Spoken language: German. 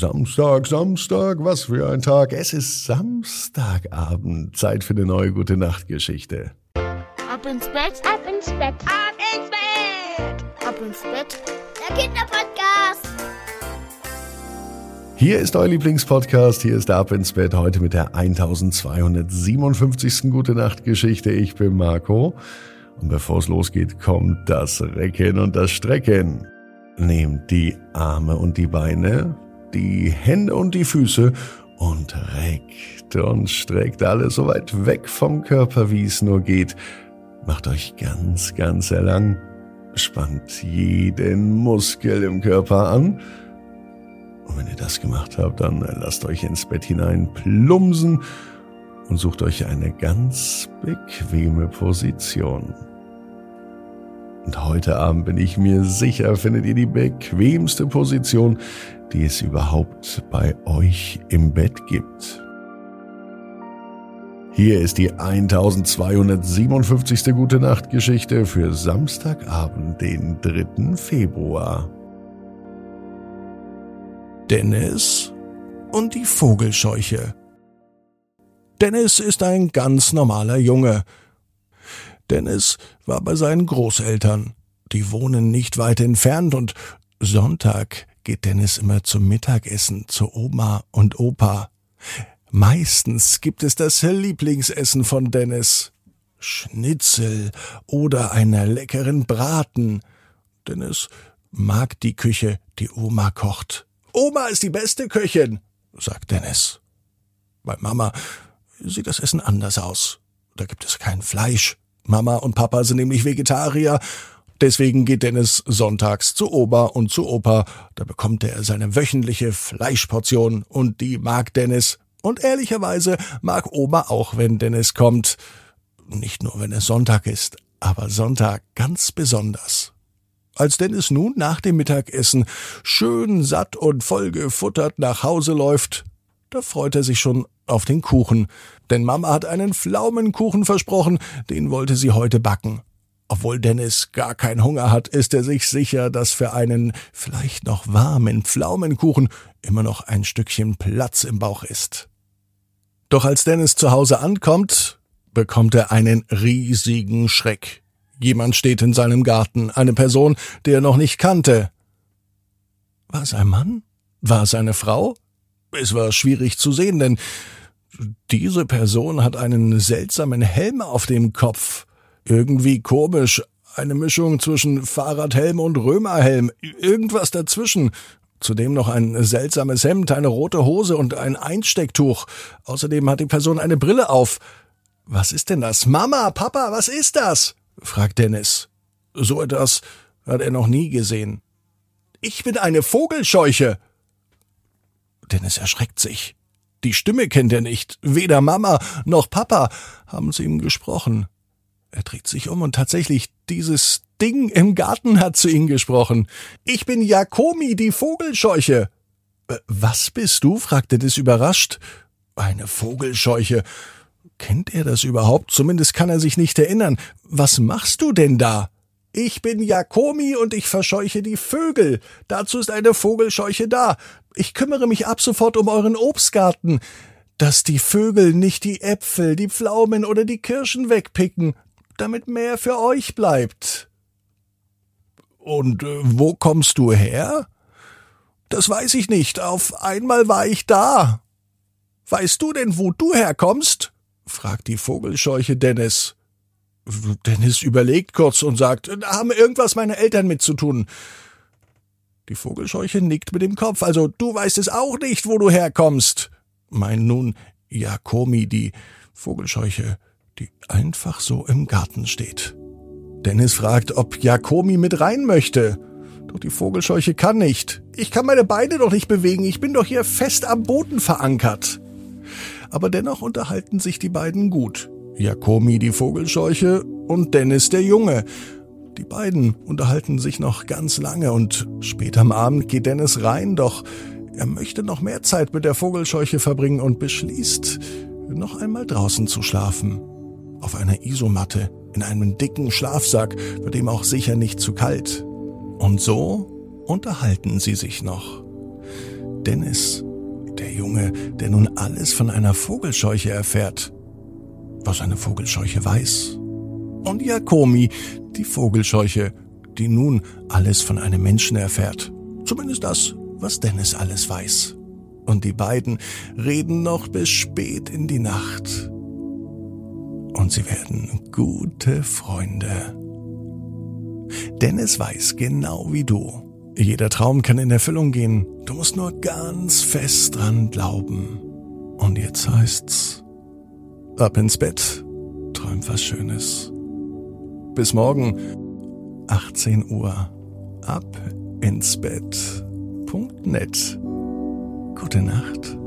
Samstag, Samstag, was für ein Tag. Es ist Samstagabend. Zeit für eine neue gute Nachtgeschichte. Ab ins Bett, ab ins Bett, ab ins Bett, ab ins Bett. Der Kinderpodcast. Hier ist euer Lieblingspodcast. Hier ist Ab ins Bett heute mit der 1257. Gute Nachtgeschichte. Ich bin Marco. Und bevor es losgeht, kommt das Recken und das Strecken. Nehmt die Arme und die Beine, die Hände und die Füße und reckt und streckt alles so weit weg vom Körper, wie es nur geht. Macht euch ganz, ganz lang. Spannt jeden Muskel im Körper an. Und wenn ihr das gemacht habt, dann lasst euch ins Bett hinein plumsen und sucht euch eine ganz bequeme Position. Und heute Abend bin ich mir sicher, findet ihr die bequemste Position, die es überhaupt bei euch im Bett gibt. Hier ist die 1257. Gute Nacht Geschichte für Samstagabend, den 3. Februar. Dennis und die Vogelscheuche. Dennis ist ein ganz normaler Junge. Dennis war bei seinen Großeltern. Die wohnen nicht weit entfernt und Sonntag geht Dennis immer zum Mittagessen zu Oma und Opa. Meistens gibt es das Lieblingsessen von Dennis. Schnitzel oder einer leckeren Braten. Dennis mag die Küche, die Oma kocht. Oma ist die beste Köchin, sagt Dennis. Bei Mama sieht das Essen anders aus. Da gibt es kein Fleisch. Mama und Papa sind nämlich Vegetarier. Deswegen geht Dennis sonntags zu Oma und zu Opa. Da bekommt er seine wöchentliche Fleischportion und die mag Dennis. Und ehrlicherweise mag Oma auch, wenn Dennis kommt. Nicht nur, wenn es Sonntag ist, aber Sonntag ganz besonders. Als Dennis nun nach dem Mittagessen schön satt und voll gefuttert nach Hause läuft, da freut er sich schon auf den Kuchen, denn Mama hat einen Pflaumenkuchen versprochen, den wollte sie heute backen. Obwohl Dennis gar keinen Hunger hat, ist er sich sicher, dass für einen vielleicht noch warmen Pflaumenkuchen immer noch ein Stückchen Platz im Bauch ist. Doch als Dennis zu Hause ankommt, bekommt er einen riesigen Schreck. Jemand steht in seinem Garten, eine Person, die er noch nicht kannte. War es ein Mann? War es eine Frau? Es war schwierig zu sehen, denn diese Person hat einen seltsamen Helm auf dem Kopf. Irgendwie komisch. Eine Mischung zwischen Fahrradhelm und Römerhelm. Irgendwas dazwischen. Zudem noch ein seltsames Hemd, eine rote Hose und ein Einstecktuch. Außerdem hat die Person eine Brille auf. Was ist denn das? Mama, Papa, was ist das? fragt Dennis. So etwas hat er noch nie gesehen. Ich bin eine Vogelscheuche, Dennis erschreckt sich. Die Stimme kennt er nicht. Weder Mama noch Papa haben zu ihm gesprochen. Er dreht sich um und tatsächlich dieses Ding im Garten hat zu ihm gesprochen. Ich bin Jakomi, die Vogelscheuche. Äh, was bist du? fragte Dennis überrascht. Eine Vogelscheuche. Kennt er das überhaupt? Zumindest kann er sich nicht erinnern. Was machst du denn da? Ich bin Jakomi und ich verscheuche die Vögel. Dazu ist eine Vogelscheuche da. Ich kümmere mich ab sofort um euren Obstgarten, dass die Vögel nicht die Äpfel, die Pflaumen oder die Kirschen wegpicken, damit mehr für euch bleibt. Und äh, wo kommst du her? Das weiß ich nicht. Auf einmal war ich da. Weißt du denn, wo du herkommst? fragt die Vogelscheuche Dennis. Dennis überlegt kurz und sagt, da haben irgendwas meine Eltern mit zu tun. Die Vogelscheuche nickt mit dem Kopf, also du weißt es auch nicht, wo du herkommst. Mein nun Jakomi, die Vogelscheuche, die einfach so im Garten steht. Dennis fragt, ob Jakomi mit rein möchte. Doch die Vogelscheuche kann nicht. Ich kann meine Beine doch nicht bewegen, ich bin doch hier fest am Boden verankert. Aber dennoch unterhalten sich die beiden gut. Jakomi die Vogelscheuche und Dennis der Junge. Die beiden unterhalten sich noch ganz lange und später am Abend geht Dennis rein, doch er möchte noch mehr Zeit mit der Vogelscheuche verbringen und beschließt, noch einmal draußen zu schlafen. Auf einer Isomatte, in einem dicken Schlafsack, wird ihm auch sicher nicht zu kalt. Und so unterhalten sie sich noch. Dennis, der Junge, der nun alles von einer Vogelscheuche erfährt, was eine Vogelscheuche weiß. Und Jakomi, die Vogelscheuche, die nun alles von einem Menschen erfährt. Zumindest das, was Dennis alles weiß. Und die beiden reden noch bis spät in die Nacht. Und sie werden gute Freunde. Dennis weiß genau wie du. Jeder Traum kann in Erfüllung gehen. Du musst nur ganz fest dran glauben. Und jetzt heißt's, ab ins Bett, träum was Schönes. Bis morgen, 18 Uhr, ab ins Bett.net. Gute Nacht.